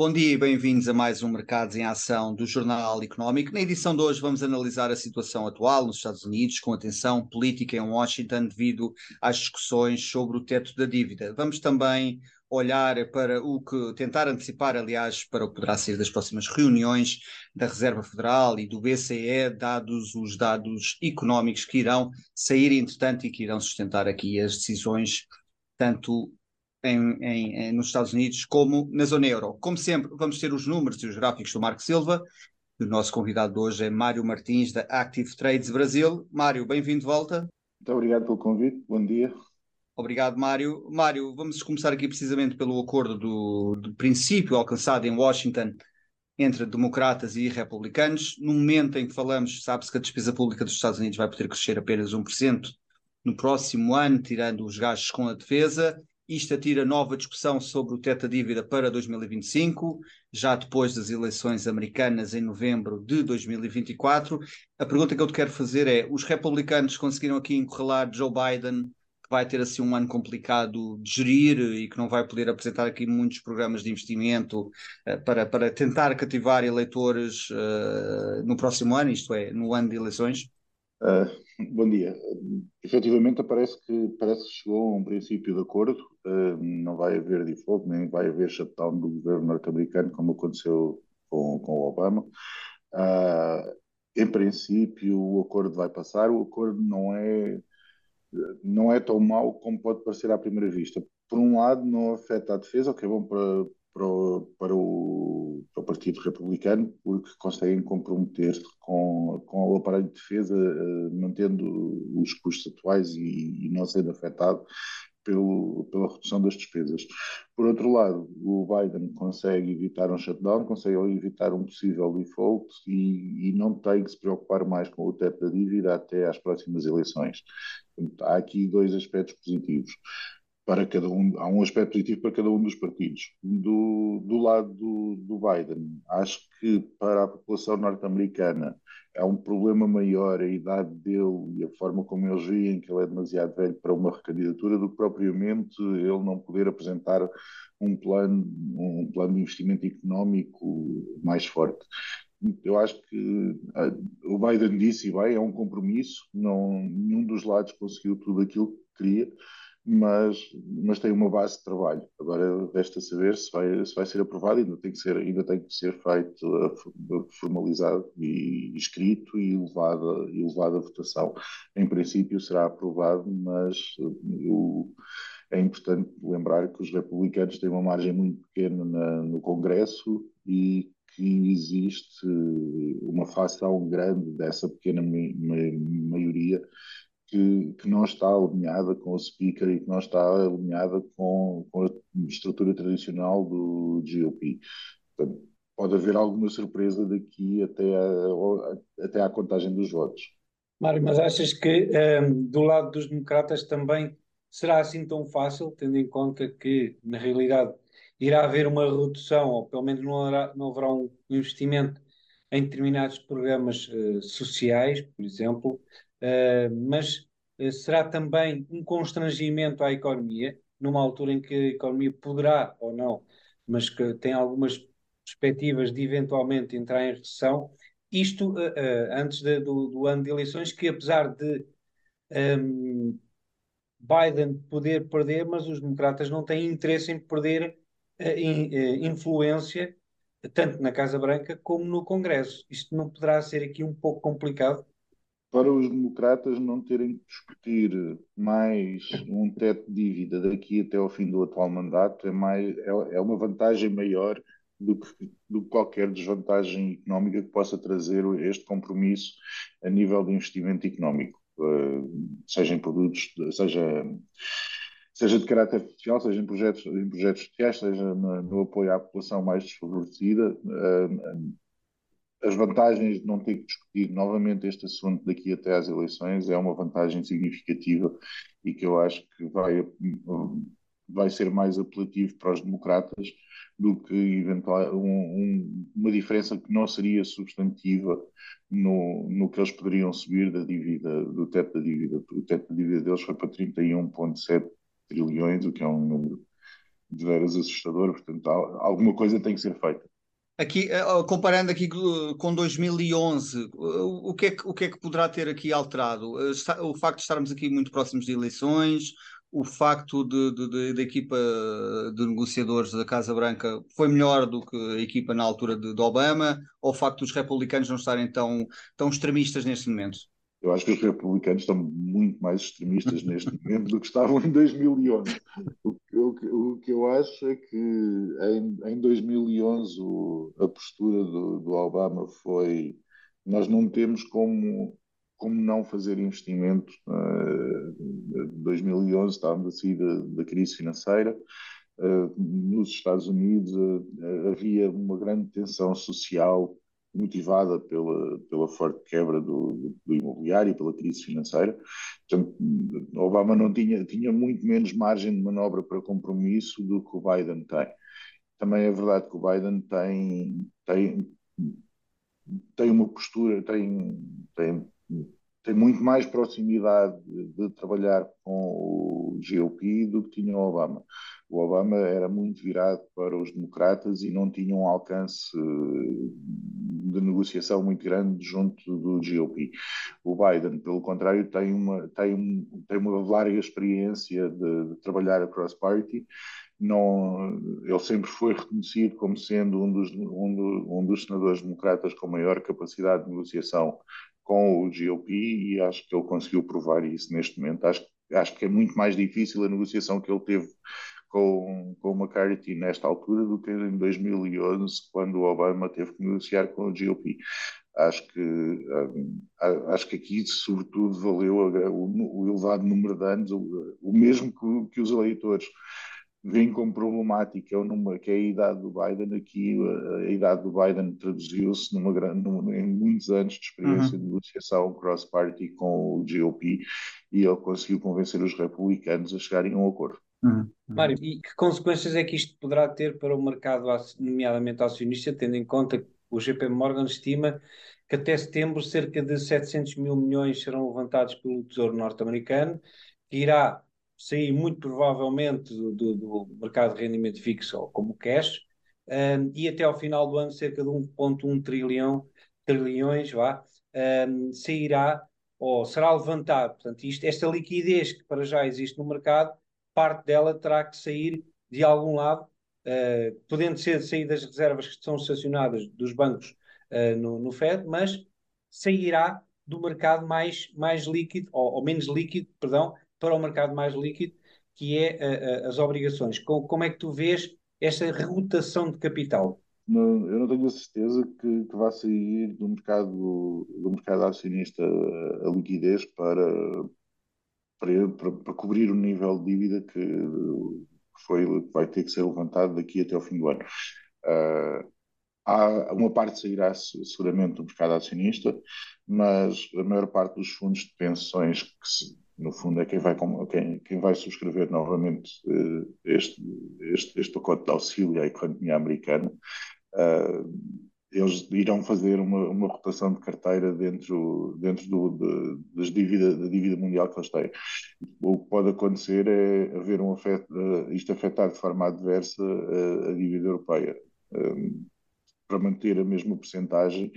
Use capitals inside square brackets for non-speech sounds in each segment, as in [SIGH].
Bom dia e bem-vindos a mais um Mercados em Ação do Jornal Económico. Na edição de hoje vamos analisar a situação atual nos Estados Unidos com atenção política em Washington devido às discussões sobre o teto da dívida. Vamos também olhar para o que, tentar antecipar, aliás, para o que poderá ser das próximas reuniões da Reserva Federal e do BCE, dados os dados económicos que irão sair, entretanto, e que irão sustentar aqui as decisões, tanto em, em, em, nos Estados Unidos como na zona euro. Como sempre, vamos ter os números e os gráficos do Marco Silva. O nosso convidado de hoje é Mário Martins, da Active Trades Brasil. Mário, bem-vindo de volta. Muito obrigado pelo convite, bom dia. Obrigado, Mário. Mário, vamos começar aqui precisamente pelo acordo do, do princípio alcançado em Washington entre democratas e republicanos. No momento em que falamos, sabe-se que a despesa pública dos Estados Unidos vai poder crescer apenas 1% no próximo ano, tirando os gastos com a defesa. Isto atira nova discussão sobre o teto da dívida para 2025, já depois das eleições americanas em novembro de 2024. A pergunta que eu te quero fazer é: os republicanos conseguiram aqui encurralar Joe Biden, que vai ter assim um ano complicado de gerir e que não vai poder apresentar aqui muitos programas de investimento uh, para, para tentar cativar eleitores uh, no próximo ano, isto é, no ano de eleições? Uh, bom dia. Efetivamente, parece que, parece que chegou a um princípio de acordo. Uh, não vai haver default, nem vai haver shutdown do governo norte-americano, como aconteceu com, com o Obama. Uh, em princípio, o acordo vai passar. O acordo não é, não é tão mau como pode parecer à primeira vista. Por um lado, não afeta a defesa, o que é bom para, para o, para o, Partido Republicano, porque conseguem comprometer-se com, com o aparelho de defesa, uh, mantendo os custos atuais e, e não sendo afetado pelo, pela redução das despesas. Por outro lado, o Biden consegue evitar um shutdown, consegue evitar um possível default e, e não tem que se preocupar mais com o teto da dívida até às próximas eleições. há aqui dois aspectos positivos para cada um, há um aspecto positivo para cada um dos partidos. Do, do lado do, do Biden, acho que para a população norte-americana é um problema maior a idade dele e a forma como eles veem que ele é demasiado velho para uma recandidatura do que propriamente ele não poder apresentar um plano, um plano de investimento económico mais forte. Eu acho que ah, o Biden disse, e bem, é um compromisso, não, nenhum dos lados conseguiu tudo aquilo que queria, mas, mas tem uma base de trabalho. Agora resta saber se vai, se vai ser aprovado, ainda tem que ser, ainda tem que ser feito, eh, formalizado e escrito e levado, e levado à votação. Em princípio será aprovado, mas eh, eu, é importante lembrar que os republicanos têm uma margem muito pequena na, no Congresso e que existe uma fação grande dessa pequena maioria que, que, não está alinhada com o speaker e que não está alinhada com, com a estrutura tradicional do GOP. Portanto, pode haver alguma surpresa daqui até, a, até à contagem dos votos. Mário, mas achas que um, ehm, do lado dos democratas também será assim tão fácil, tendo em conta que, na realidade, irá haver uma redução, ou pelo menos não haverá, não haverá um investimento em determinados programas uh, sociais, por exemplo, mas uh, será também um constrangimento à economia, numa altura em que a economia poderá ou não, mas que tem algumas perspectivas de eventualmente entrar em recessão. Isto uh, antes de, do, do, ano de eleições, que apesar de um, Biden poder perder, mas os democratas não têm interesse em perder in, influência tanto na Casa Branca como no Congresso. Isto não poderá ser aqui um pouco complicado? Para os democratas não terem que discutir mais um teto de dívida daqui até ao fim do atual mandato é, mais, é, é uma vantagem maior do que, do que qualquer desvantagem económica que possa trazer este compromisso a nível de investimento económico, uh, seja em produtos, seja, seja de caráter social, seja em projetos, em projetos sociais, seja no, no apoio à população mais desfavorecida. Uh, as vantagens de não ter que discutir novamente este assunto daqui até às eleições é uma vantagem significativa e que eu acho que vai, vai ser mais apelativo para os democratas do que eventual, um, um, uma diferença que não seria substantiva no, no que eles poderiam subir da dívida, do teto da dívida. O teto da dívida deles foi para 31,7 trilhões, o que é um número de veras assustador, portanto, alguma coisa tem que ser feita. Aqui, eh, comparando aqui com 2011, o que, é que, o que é que poderá ter aqui alterado? O facto de estarmos aqui muito próximos de eleições, o facto de, de, equipa de negociadores da Casa Branca foi melhor do que a equipa na altura de, de Obama, ou o facto dos republicanos não estarem tão, tão extremistas neste momento? Eu acho que os republicanos estão muito mais extremistas neste momento do que estavam em 2011. O, o, o que eu acho é que em, em 2011 o, a postura do, do Obama foi nós não temos como como não fazer investimento. Em 2011 estávamos a sair da, da crise financeira. Uh, nos Estados Unidos uh, havia uma grande tensão social motivada pela, pela forte quebra do, do, imobiliário, pela crise financeira. Portanto, Obama não tinha, tinha muito menos margem de manobra para compromisso do que o Biden tem. Também é verdade que o Biden tem, tem, tem uma postura, tem, tem, tem muito mais proximidade de, trabalhar com o GOP do que tinha o Obama. O Obama era muito virado para os democratas e não tinha um alcance de negociação muito grande junto do GOP. O Biden, pelo contrário, tem uma, tem, tem uma larga experiência de, de trabalhar across party. Não, ele sempre foi reconhecido como sendo um dos, um, do, um dos senadores democratas com maior capacidade de negociação com o GOP e acho que ele conseguiu provar isso neste momento. Acho, acho que é muito mais difícil a negociação que ele teve com, com o McCarthy nesta altura do que em 2011, quando o Obama teve que negociar com o GOP. Acho que, acho que aqui, sobretudo, valeu o, elevado número de anos, o mesmo que, que os eleitores veem como problemática o número, que é a idade do Biden. Aqui, a, idade do Biden traduziu-se numa, numa, em muitos anos de experiência uhum. de negociação cross-party com o GOP e ele conseguiu convencer os republicanos a chegarem a um acordo. Uhum. Mário, e que consequências é que isto poderá ter para o mercado, nomeadamente acionista, tendo em conta que o JP Morgan estima que até setembro cerca de 700 mil milhões serão levantados pelo Tesouro norte-americano, que irá sair muito provavelmente do, do, do, mercado de rendimento fixo ou como cash, um, e até ao final do ano cerca de 1,1 trilhão, trilhões vá, um, sairá ou será levantado. Portanto, isto, esta liquidez que para já existe no mercado parte dela terá que sair de algum lado, uh, podendo ser sair das reservas que estão estacionadas dos bancos uh, no, no, Fed, mas sairá do mercado mais, mais líquido, ou, ou, menos líquido, perdão, para o mercado mais líquido, que é uh, as obrigações. Com, como é que tu vês esta rotação de capital? Não, eu não tenho a certeza que, que vá sair do mercado, do mercado acionista a liquidez para, para, para, para, cobrir o nível de dívida que, foi, vai ter que ser levantado daqui até ao fim do ano. Uh, há uma parte sairá seguramente do mercado acionista, mas a maior parte dos fundos de pensões, que se, no fundo é quem vai, quem, quem vai subscrever novamente uh, este, este, este pacote de auxílio à economia americana, uh, eles irão fazer uma, uma rotação de carteira dentro, dentro do, de, das dívida, da dívida mundial que eles têm. O que pode acontecer é haver um afeto, uh, isto afetar de forma adversa uh, a dívida europeia. Para manter a mesma percentagem,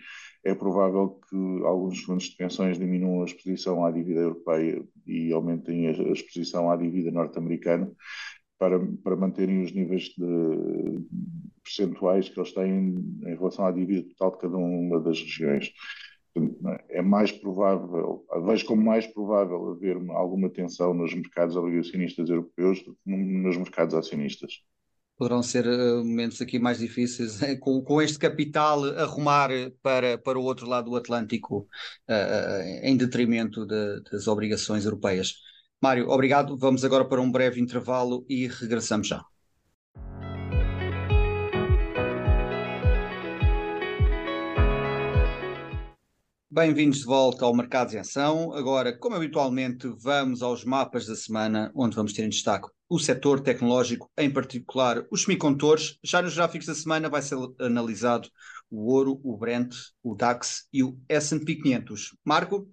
é provável que alguns fundos de pensões diminuam a exposição à dívida europeia e aumentem a exposição à dívida norte-americana para, para manterem os níveis de, percentuais que eles têm em relação à dívida total de cada uma das regiões. É mais provável, vejo como mais provável haver alguma tensão nos mercados obrigacionistas europeus do que nos mercados acionistas. Poderão ser uh, momentos aqui mais difíceis, com, com este capital arrumar para, para o outro lado do Atlântico, uh, em detrimento de, das obrigações europeias. Mário, obrigado. Vamos agora para um breve intervalo e regressamos já. Bem-vindos de volta ao Mercados em Ação. Agora, como habitualmente, vamos aos mapas da semana, onde vamos ter em destaque o setor tecnológico, em particular os semicondutores. Já nos gráficos da semana vai ser analisado o ouro, o Brent, o DAX e o S&P 500. Marco?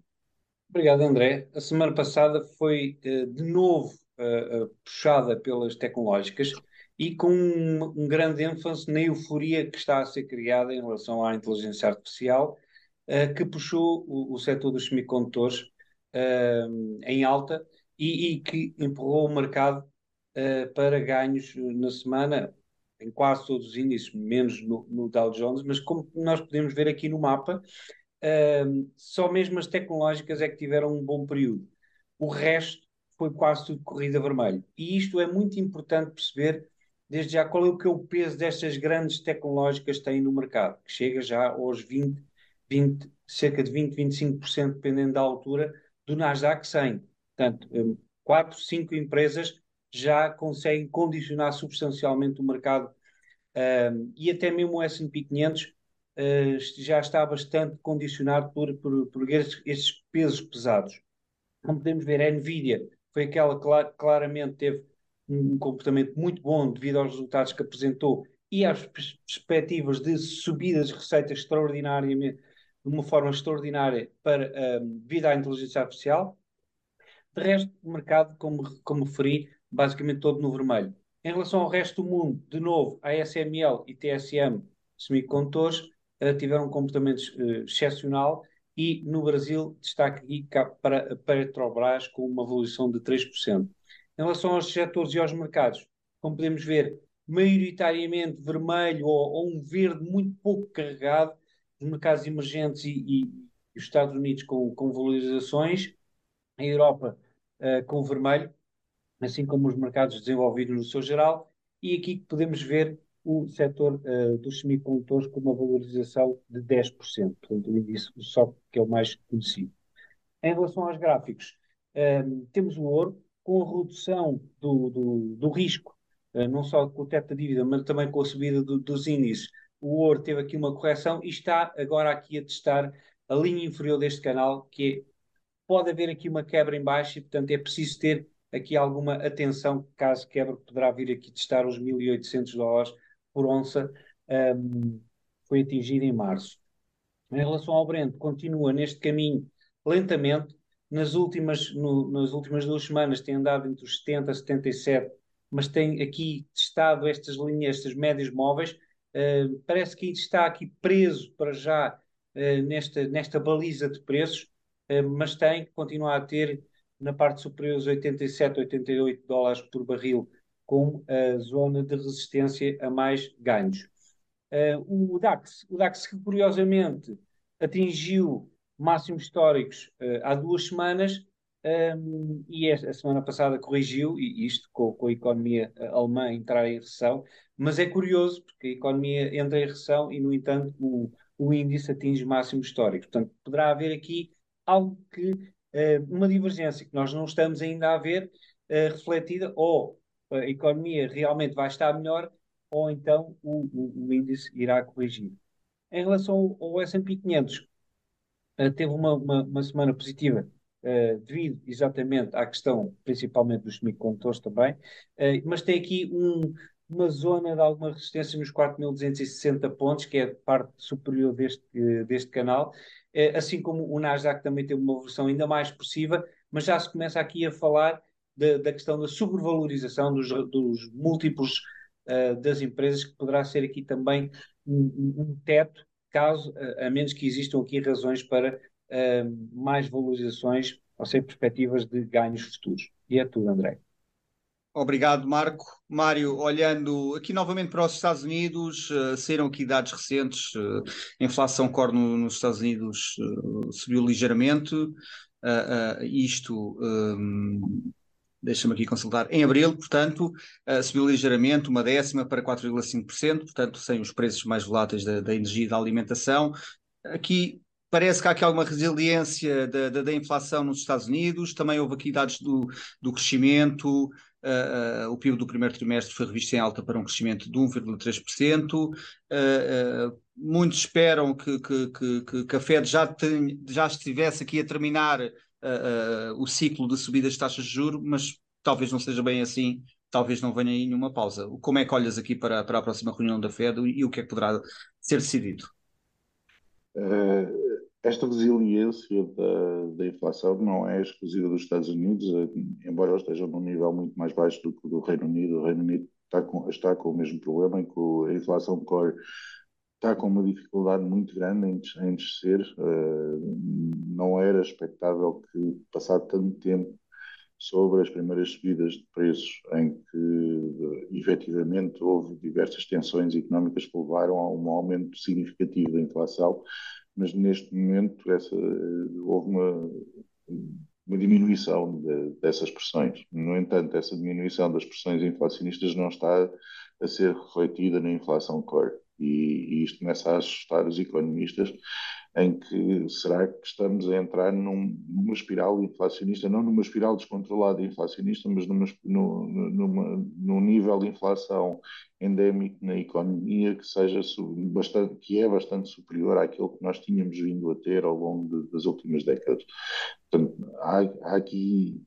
Obrigado, André. A semana passada foi uh, de novo uh, uh, puxada pelas tecnológicas e com um, grande ênfase na euforia que está a ser criada em relação à inteligência artificial, que puxou o, setor dos semicondutores em alta e, que empurrou o mercado uh, para ganhos na semana em quase todos os índices, menos no, no, Dow Jones, mas como nós podemos ver aqui no mapa, só mesmo as tecnológicas é que tiveram um bom período. O resto foi quase tudo corrida vermelho. E isto é muito importante perceber desde já qual é o que é o peso destas grandes tecnológicas têm no mercado, que chega já aos 20, 20 cerca de 20, 25%, dependendo da altura, do Nasdaq 100. Portanto, 4, hum, 5 empresas já conseguem condicionar substancialmente o mercado um, e até mesmo o S&P 500 uh, já está bastante condicionado por, por, por estes, estes, pesos pesados. Como podemos ver, a Nvidia foi aquela que claramente teve um comportamento muito bom devido aos resultados que apresentou e às perspectivas de subidas de receitas extraordinariamente, de uma forma extraordinária para, um, devido à inteligência artificial. De resto, o mercado, como, como referi, basicamente todo no vermelho. Em relação ao resto do mundo, de novo, a ASML e TSM semicondutores uh, tiveram um comportamento uh, excepcional e no Brasil destaque aqui para a Petrobras com uma evolução de 3%. Em relação aos setores e aos mercados, como podemos ver, maioritariamente vermelho ou, ou um verde muito pouco carregado, os mercados emergentes e, e, e os Estados Unidos com, com valorizações, a Europa uh, com vermelho, assim como os mercados desenvolvidos no seu geral, e aqui podemos ver o setor uh, dos semicondutores com uma valorização de 10%, portanto o índice só que é o mais conhecido. Em relação aos gráficos, uh, temos o ouro, com a redução do, do, do risco, uh, não só com o teto da dívida, mas também com a subida do, dos índices, o ouro teve aqui uma correção e está agora aqui a testar a linha inferior deste canal, que é, pode haver aqui uma quebra em baixo e, portanto, é preciso ter aqui alguma atenção, caso quebre, poderá vir aqui testar os 1.800 dólares por onça, um, foi atingido em março. Em relação ao Brent, continua neste caminho lentamente, nas últimas, no, nas últimas duas semanas tem andado entre os 70 e 77, mas tem aqui testado estas linhas, estas médias móveis. Uh, parece que está aqui preso para já uh, nesta, nesta baliza de preços, uh, mas tem que continuar a ter na parte superior os 87, 88 dólares por barril, com a zona de resistência a mais ganhos. o DAX, o DAX que curiosamente atingiu máximos históricos uh, há duas semanas um, e a semana passada corrigiu, e isto com, com a economia alemã entrar em recessão, mas é curioso porque a economia entra em recessão e, no entanto, o, o índice atinge máximos históricos. Portanto, poderá haver aqui algo que, uh, uma divergência que nós não estamos ainda a ver uh, refletida, ou a economia realmente vai estar melhor, ou então o, o, o índice irá corrigir. Em relação ao, ao S&P 500, uh, teve uma, uma, uma, semana positiva uh, devido exatamente à questão, principalmente dos semicondutores também, uh, mas tem aqui um, uma zona de alguma resistência nos 4.260 pontos, que é a parte superior deste, deste canal, assim como o Nasdaq também teve uma versão ainda mais expressiva, mas já se começa aqui a falar da, da questão da sobrevalorização dos, dos múltiplos das empresas, que poderá ser aqui também um, um teto caso, a menos que existam aqui razões para uh, mais valorizações ou seja, perspectivas de ganhos futuros. E é tudo, André. Obrigado, Marco. Mário, olhando aqui novamente para os Estados Unidos, uh, saíram aqui dados recentes. Uh, a inflação core no, nos Estados Unidos uh, subiu ligeiramente. Isto um, deixa-me aqui consultar, em abril, portanto, subiu ligeiramente, uma décima para 4,5%, portanto, sem os preços mais voláteis da, da, energia e da alimentação. Aqui parece que há aqui alguma resiliência da, da, da inflação nos Estados Unidos, também houve aqui dados do, do crescimento, o PIB do primeiro trimestre foi revisto em alta para um crescimento de 1,3%. muitos esperam que, que, que, que a Fed já, já estivesse aqui a terminar o ciclo de subidas de taxas de juros, mas talvez não seja bem assim, talvez não venha aí nenhuma pausa. Como é que olhas aqui para, para a próxima reunião da Fed e o que é que poderá ser decidido? Uh, esta resiliência da, da inflação não é exclusiva dos Estados Unidos, embora esteja num nível muito mais baixo do que do Reino Unido. O Reino Unido está com, está com o mesmo problema em que a inflação core está com uma dificuldade muito grande em, em descer. Uh, não era expectável que, passado tanto tempo sobre as primeiras subidas de preços, em que uh, efetivamente houve diversas tensões económicas que levaram a um aumento significativo da inflação, mas neste momento essa, houve uma, uma diminuição de, dessas pressões. No entanto, essa diminuição das pressões inflacionistas não está a ser refletida na inflação core e, e isto começa a assustar os economistas em que será que estamos a entrar num, numa espiral inflacionista, não numa espiral descontrolada inflacionista, mas numa, numa, num nível de inflação endémico na economia que seja bastante, que é bastante superior àquilo que nós tínhamos vindo a ter ao longo de, das últimas décadas. Portanto, há, há aqui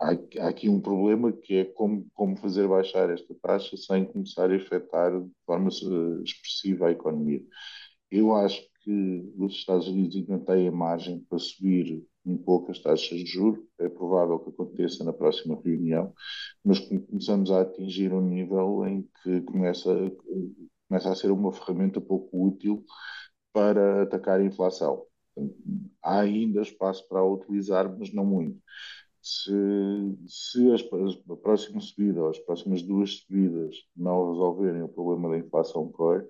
há, há, aqui um problema que é como, como fazer baixar esta taxa sem começar a afetar de forma eh, expressiva a economia. Eu acho que os Estados Unidos ainda têm margem para subir um pouco as taxas de juros, é provável que aconteça na próxima reunião, mas começamos a atingir um nível em que começa, começa a ser uma ferramenta pouco útil para atacar a inflação. Há ainda espaço para a utilizar, mas não muito. Se, se as, a próxima subida ou as próximas duas subidas não resolverem o problema da inflação core,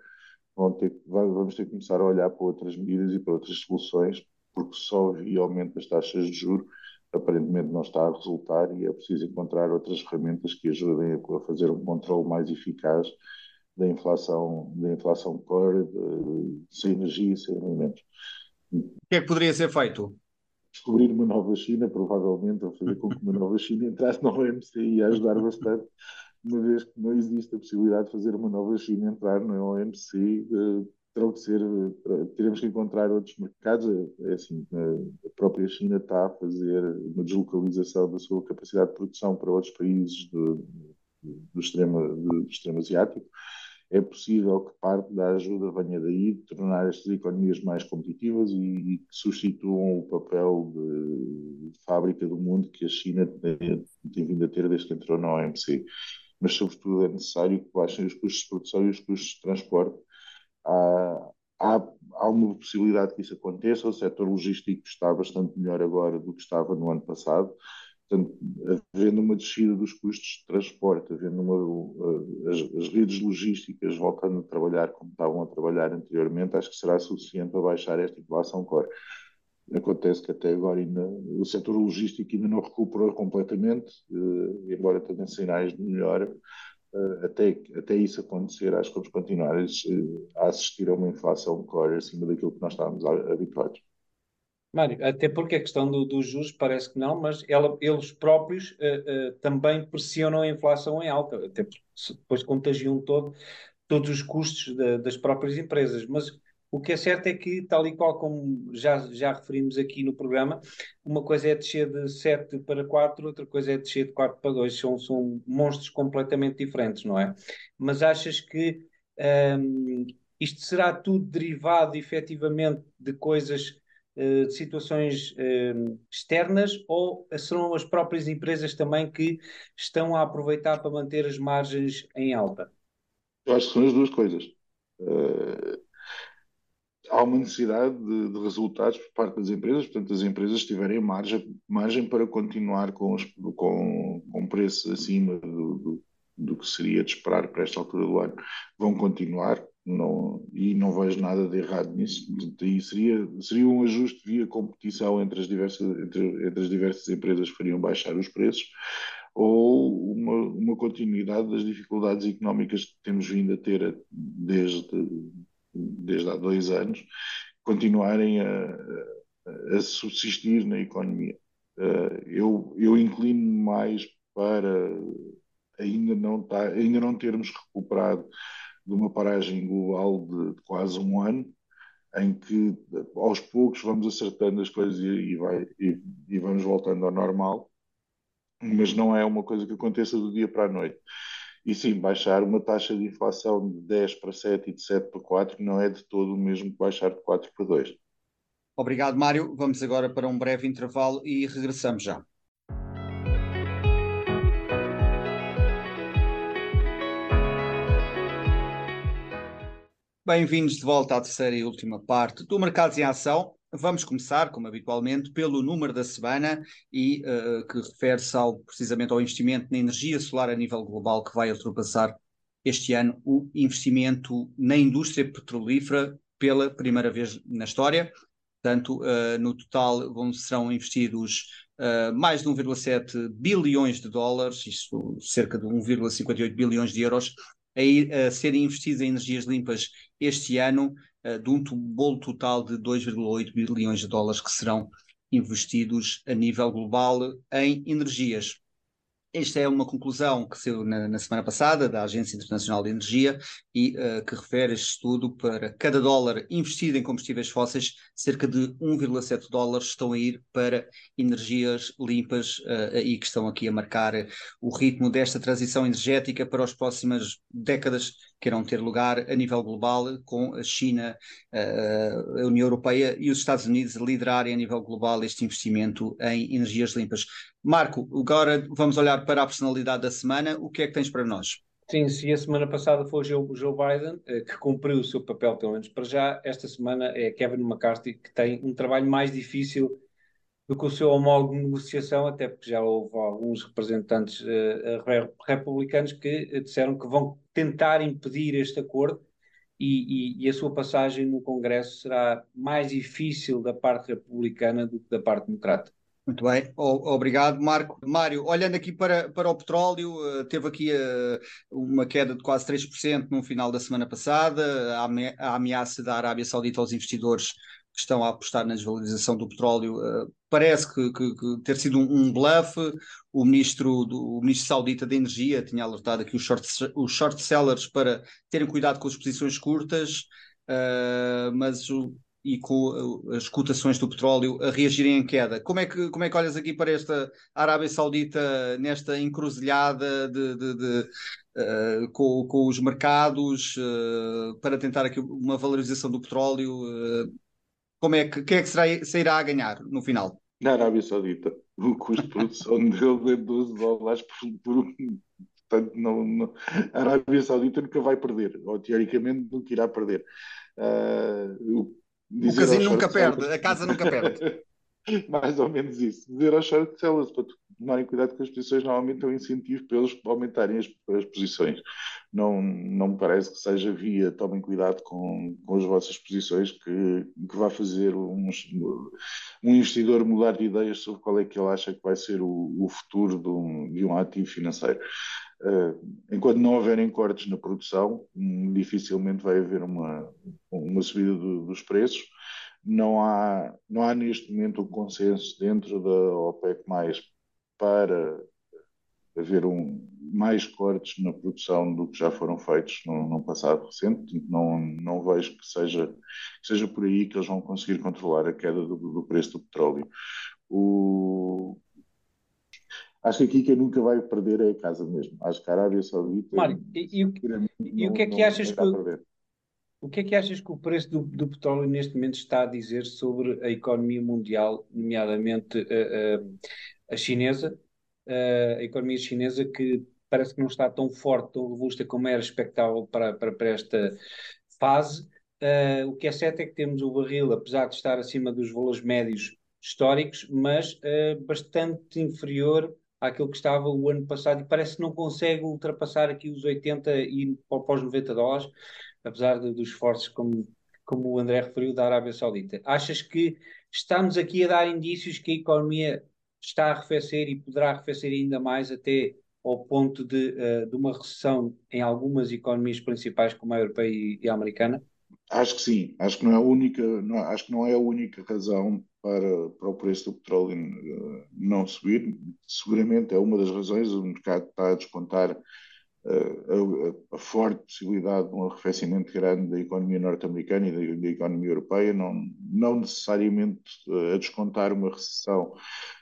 ter, vamos ter que começar a olhar para outras medidas e para outras soluções, porque só via aumento das taxas de juros aparentemente não está a resultar e é preciso encontrar outras ferramentas que ajudem a fazer um controle mais eficaz da inflação, da inflação core, sem energia e sem alimentos. O que é que poderia ser feito? Descobrir uma nova China, provavelmente, ou fazer com que uma nova China entrasse no OMC e ajudar bastante uma vez que não existe a possibilidade de fazer uma nova China entrar no OMC, uh, terão que ser, uh, teremos que encontrar outros mercados. É, assim, a própria China está a fazer uma deslocalização da sua capacidade de produção para outros países do, do, extremo, do extremo asiático. É possível que parte da ajuda venha daí, de tornar estas economias mais competitivas e, e que substituam o papel de, de, fábrica do mundo que a China tem, tem vindo a ter desde que entrou na OMC mas sobretudo é necessário que baixem os custos de produção e os custos de transporte. Há, há, há uma possibilidade que isso aconteça, o setor logístico está bastante melhor agora do que estava no ano passado, Portanto, havendo uma descida dos custos de transporte, havendo uma, as, as, redes logísticas voltando a trabalhar como estavam a trabalhar anteriormente, acho que será suficiente para baixar esta inflação core. Acontece que até agora ainda, o setor logístico ainda não recuperou completamente, eh, embora tenha sinais de melhora. Eh, até, até isso acontecer, acho que vamos continuar a, assistir a uma inflação core acima daquilo que nós estávamos habituados. Mário, até porque a questão do, dos juros parece que não, mas ela, eles próprios uh, uh, também pressionam a inflação em alta, até porque depois contagiam todo, todos os custos das próprias empresas. Mas o que é certo é que, tal e qual como já, já referimos aqui no programa, uma coisa é descer de 7 para 4, outra coisa é descer de 4 para 2. São, são monstros completamente diferentes, não é? Mas achas que um, isto será tudo derivado efetivamente de coisas, uh, de situações uh, externas ou serão as próprias empresas também que estão a aproveitar para manter as margens em alta? Eu acho que são as duas coisas. Uh há uma necessidade de, de, resultados por parte das empresas, portanto, as empresas tiverem margem, margem para continuar com, os, com, com preços acima do, do, do, que seria de esperar para esta altura do ano, vão continuar não, e não vejo nada de errado nisso. Portanto, aí seria, seria um ajuste via competição entre as, diversas, entre, entre as diversas empresas que fariam baixar os preços ou uma, uma continuidade das dificuldades económicas que temos vindo a ter desde desde há dois anos, continuarem a, a subsistir na economia. Uh, eu, eu inclino mais para ainda não, tá, ainda não termos recuperado de uma paragem global de, de, quase um ano, em que aos poucos vamos acertando as coisas e, e, vai, e, e vamos voltando ao normal, mas não é uma coisa que aconteça do dia para a noite. E sim, baixar uma taxa de inflação de 10 para 7 e de 7 para 4 não é de todo o mesmo que baixar de 4 para 2. Obrigado, Mário. Vamos agora para um breve intervalo e regressamos já. Bem-vindos de volta à terceira e última parte do Mercados em Ação. Vamos começar, como habitualmente, pelo número da semana e uh, que refere-se ao, precisamente ao investimento na energia solar a nível global que vai ultrapassar este ano o investimento na indústria petrolífera pela primeira vez na história. Portanto, uh, no total vão, serão investidos uh, mais de 1,7 bilhões de dólares, isto cerca de 1,58 bilhões de euros, a, a serem investidos em energias limpas este ano, uh, de um bolo total de 2,8 bilhões de dólares que serão investidos a nível global em energias. Esta é uma conclusão que saiu na, na, semana passada da Agência Internacional de Energia e uh, que refere este estudo para cada dólar investido em combustíveis fósseis, cerca de 1,7 dólares estão a ir para energias limpas uh, e que estão aqui a marcar o ritmo desta transição energética para as próximas décadas que irão ter lugar a nível global, com a China, a União Europeia e os Estados Unidos liderarem a nível global este investimento em energias limpas. Marco, agora vamos olhar para a personalidade da semana. O que é que tens para nós? Sim, se a semana passada foi o Joe Biden, eh, que cumpriu o seu papel, pelo menos para já, esta semana é Kevin McCarthy, que tem um trabalho mais difícil do que o seu homólogo de negociação, até porque já houve alguns representantes uh, republicanos que disseram que vão tentar impedir este acordo e, e, e, a sua passagem no Congresso será mais difícil da parte republicana do que da parte democrata. Muito bem, obrigado, Marco. Mário, olhando aqui para, para o petróleo, eh, teve aqui uh, uma queda de quase 3% no final da semana passada, a ameaça da Arábia Saudita aos investidores que estão a apostar na desvalorização do petróleo uh, parece que, que, que, ter sido um, um bluff. O ministro, do, o ministro saudita da Energia tinha alertado aqui os short, os short sellers para terem cuidado com as posições curtas, uh, mas o, e com as cotações do petróleo a reagirem em queda. Como é que, como é que olhas aqui para esta Arábia Saudita nesta encruzilhada de, de, de uh, com, com, os mercados uh, para tentar aqui uma valorização do petróleo? Uh, como é que, é que será, sairá a ganhar no final? Na Arábia Saudita, o custo de produção [LAUGHS] dele é 12 dólares por, por portanto não, não, a Arábia Saudita nunca vai perder, ou teoricamente nunca irá perder. Uh, o casino nunca perde, a casa nunca perde. [LAUGHS] [LAUGHS] Mais ou menos isso. Dizer aos short sellers para tomarem cuidado com as posições, normalmente é um incentivo para eles aumentarem as, as, posições. Não, não me parece que seja via tomem cuidado com, com as vossas posições que, que vai fazer um, um investidor mudar de ideias sobre qual é que ele acha que vai ser o, o futuro de um, de um ativo financeiro. Uh, enquanto não houverem cortes na produção, um, dificilmente vai haver uma, uma subida do, dos preços. Não há, não há neste momento um consenso dentro da OPEC mais para haver um, mais cortes na produção do que já foram feitos no, no passado recente. Não, não vejo que seja, que seja por aí que eles vão conseguir controlar a queda do, do preço do petróleo. O, Acho que aqui quem nunca vai perder é a casa mesmo. Acho que a Arábia Saudita. Mário, e, e, e, o que é que achas que. O que é que achas que o preço do, do, petróleo neste momento está a dizer sobre a economia mundial, nomeadamente uh, uh, a chinesa, uh, a economia chinesa que parece que não está tão forte, tão robusta como era expectável para, para, para esta fase. o que é certo é que temos o barril, apesar de estar acima dos valores médios históricos, mas bastante inferior àquilo que estava o ano passado e parece que não consegue ultrapassar aqui os 80 e os 90 dólares, apesar de, dos esforços, como, como o André referiu, da Arábia Saudita. Achas que estamos aqui a dar indícios que a economia está a arrefecer e poderá arrefecer ainda mais até ao ponto de, uh, de uma recessão em algumas economias principais como a europeia e, e a americana? Acho que sim, acho que não é a única, não, acho que não é a única razão para, para o preço do petróleo eh, não subir. Seguramente é uma das razões, o mercado está a descontar uh, a, a, forte possibilidade de um arrefecimento grande da economia norte-americana e da, da, economia europeia, não, não necessariamente a descontar uma recessão,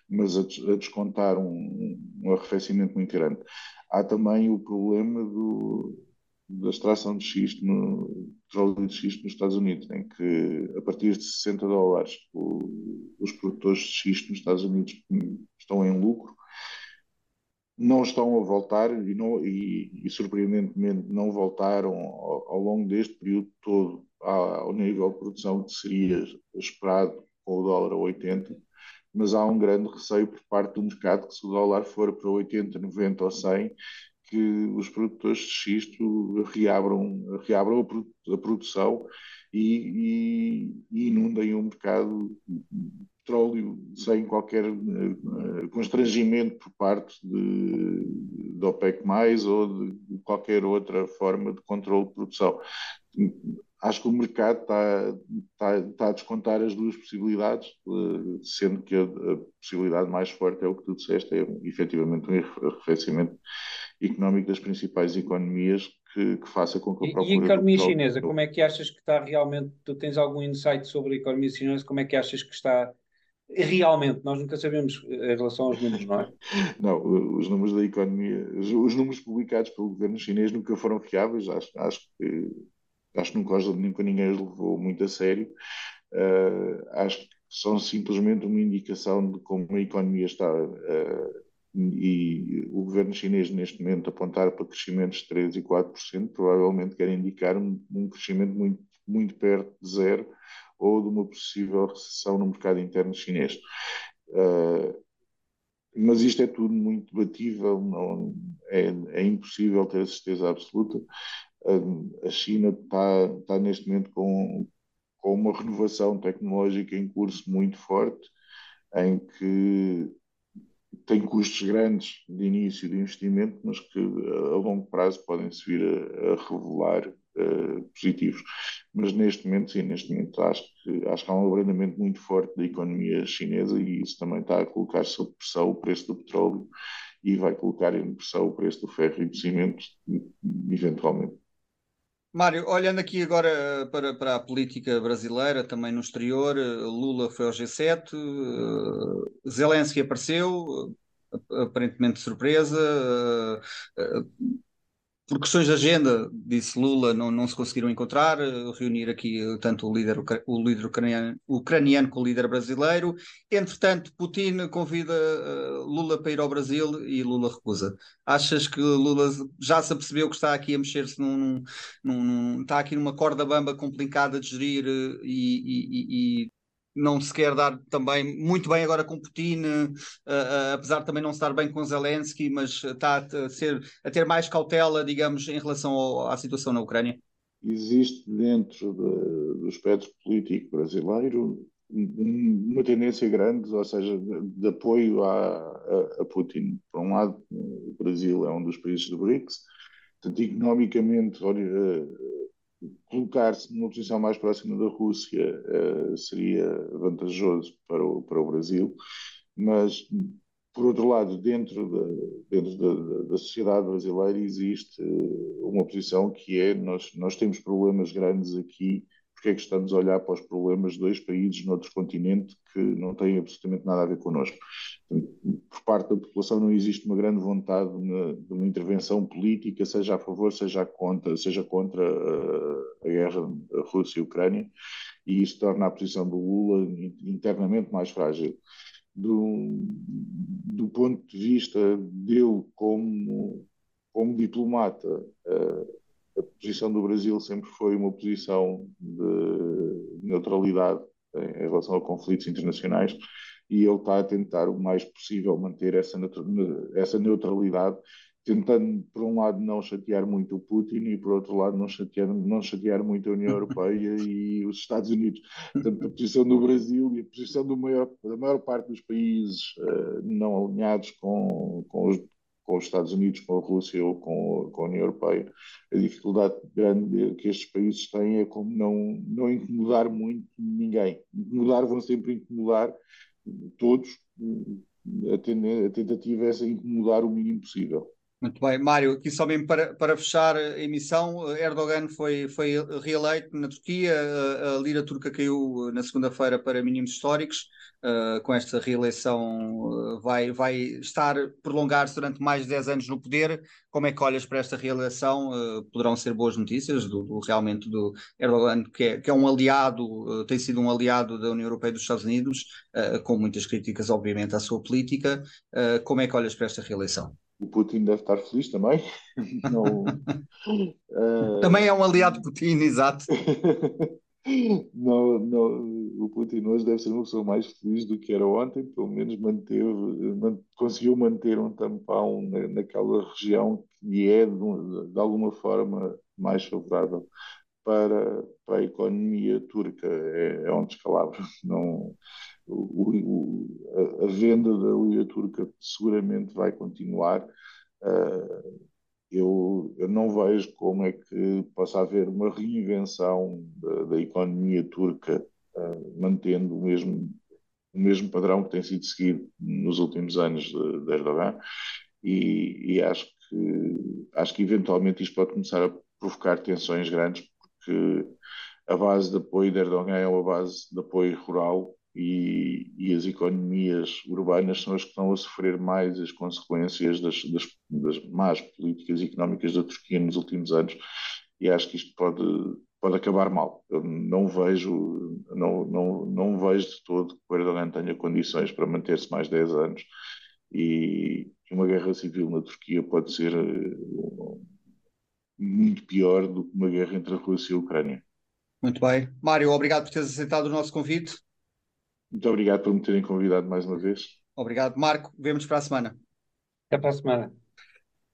mas a, a descontar um, um arrefecimento muito grande. Há também o problema do, da extração de xisto no petróleo de xisto nos Estados Unidos, em que a partir de 60 dólares o, os produtores de xisto nos Estados Unidos estão em lucro não estão a voltar e, não, e, e surpreendentemente não voltaram ao, ao, longo deste período todo ao nível de produção que seria esperado com o dólar a 80, mas há um grande receio por parte do mercado que se o dólar for para 80, 90 ou 100, que os produtores de xisto reabram, reabram a, produção e, e, e inundem o mercado petróleo sem qualquer uh, constrangimento por parte de, de OPEC+, ou de qualquer outra forma de controle de produção. Acho que o mercado está, está, está a descontar as duas possibilidades, uh, sendo que a, a, possibilidade mais forte é o que tu disseste, é efetivamente um arrefecimento económico das principais economias que, que, faça com que a procura... E, a economia chinesa, como é que achas que está realmente, tu tens algum insight sobre a economia chinesa, como é que achas que está realmente, nós nunca sabemos em relação aos números, não é? [LAUGHS] Não, os números da economia, os, números publicados pelo governo chinês nunca foram fiáveis, acho, acho que acho que nunca, nunca ninguém os levou muito a sério. Uh, acho que são simplesmente uma indicação de como a economia está uh, e o governo chinês neste momento apontar para crescimentos de 3 e 4%, provavelmente quer indicar um, um crescimento muito, muito perto de zero ou de uma possível recessão no mercado interno chinês. Uh, mas isto é tudo muito debatível, não, é, é impossível ter a certeza absoluta. Uh, a China está, está neste momento com, com uma renovação tecnológica em curso muito forte, em que tem custos grandes de início de investimento, mas que a longo prazo podem se vir a, a revelar uh, positivos. Mas neste momento, sim, neste momento acho que, acho que há um abrandamento muito forte da economia chinesa e isso também está a colocar sob pressão o preço do petróleo e vai colocar em pressão o preço do ferro e do cimento, eventualmente. Mário, olhando aqui agora eh, para, para a política brasileira, também no exterior, eh, Lula foi ao G7, Zelensky apareceu, aparentemente de surpresa, por questões de agenda, disse Lula, não, não se conseguiram encontrar, eh, reunir aqui eh, tanto o líder, o líder ucraniano, ucraniano como o líder brasileiro. Entretanto, Putin convida uh, Lula para ir ao Brasil e Lula recusa. Achas que Lula já se apercebeu que está aqui a mexer-se num, num, num, está aqui numa corda bamba complicada de gerir e, e, e não se quer dar também muito bem agora com Putin, uh, uh, apesar de também não estar bem com Zelensky, mas está a, ser, a ter mais cautela, digamos, em relação ao, à situação na Ucrânia? Existe dentro de, do espectro político brasileiro uma tendência grande, ou seja, de, apoio a, a, a, Putin. Por um lado, o Brasil é um dos países do BRICS, portanto, economicamente colocar-se numa posição mais próxima da Rússia uh, seria vantajoso para o, para o Brasil, mas, por outro lado, dentro da, dentro da, da sociedade brasileira existe uma posição que é nós, nós temos problemas grandes aqui porque é que estamos a olhar para os problemas de dois países noutro continente que não têm absolutamente nada a ver connosco. Por parte da população não existe uma grande vontade de uma intervenção política, seja a favor, seja contra, seja contra a guerra Rússia e Ucrânia, e isso torna a posição do Lula internamente mais frágil. Do, do ponto de vista dele como, como diplomata, uh, a posição do Brasil sempre foi uma posição de neutralidade em relação a conflitos internacionais e ele está a tentar o mais possível manter essa, essa neutralidade, tentando, por um lado, não chatear muito o Putin e, por outro lado, não chatear, não chatear muito a União [LAUGHS] Europeia e os Estados Unidos. Portanto, a posição do Brasil e a posição maior, da maior parte dos países uh, não alinhados com, com os com os Estados Unidos, com a Rússia ou com, com a União Europeia. A dificuldade grande que estes países têm é como não, não incomodar muito ninguém. Incomodar vão sempre incomodar todos. A, tentativa é incomodar o mínimo possível. Muito bem, Mário, aqui só mesmo para, para fechar a emissão, Erdogan foi, foi reeleito na Turquia, a, a lira turca caiu na segunda-feira para mínimos históricos, uh, com esta reeleição uh, vai, vai estar, prolongar-se durante mais de 10 anos no poder, como é que olhas para esta reeleição? Uh, poderão ser boas notícias do, do realmente do Erdogan, que é, que é um aliado, tem sido um aliado da União Europeia e dos Estados Unidos, com muitas críticas obviamente à sua política, como é que olhas para esta reeleição? O Putin deve estar feliz também. [LAUGHS] Não, uh... Também é um aliado Putin, exato. [LAUGHS] não, não, o Putin hoje deve ser uma pessoa mais feliz do que era ontem, pelo menos manteve, conseguiu manter um tampão na, naquela região que é, de, de, alguma forma, mais favorável para, para a economia turca. É, é um descalabro. Não, o, o, a, venda da lira turca seguramente vai continuar. Uh, eu, eu, não vejo como é que possa haver uma reinvenção da, da economia turca uh, mantendo o mesmo, o mesmo padrão que tem sido seguido nos últimos anos de, de Erdogan e, e, acho que acho que eventualmente isto pode começar a provocar tensões grandes porque a base de apoio de Erdogan é uma base de apoio rural e, e, as economias urbanas são as que estão a sofrer mais as consequências das, das, das más políticas económicas da Turquia nos últimos anos e acho que isto pode, pode acabar mal. Eu não vejo, não, não, não vejo de todo que o Erdogan tenha condições para manter-se mais 10 anos e uma guerra civil na Turquia pode ser eh, muito pior do que uma guerra entre a Rússia e a Ucrânia. Muito bem. Mário, obrigado por teres aceitado o nosso convite. Muito obrigado por me terem convidado mais uma vez. Obrigado, Marco. Vemos para a semana. Até para a semana.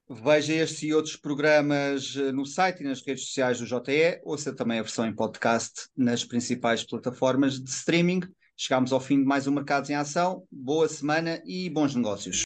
Veja estes e outros programas eh, no site e nas redes sociais do JE. Ouça também a versão em podcast nas principais plataformas de streaming. Chegamos ao fim de mais um Mercados em Ação. Boa semana e bons negócios.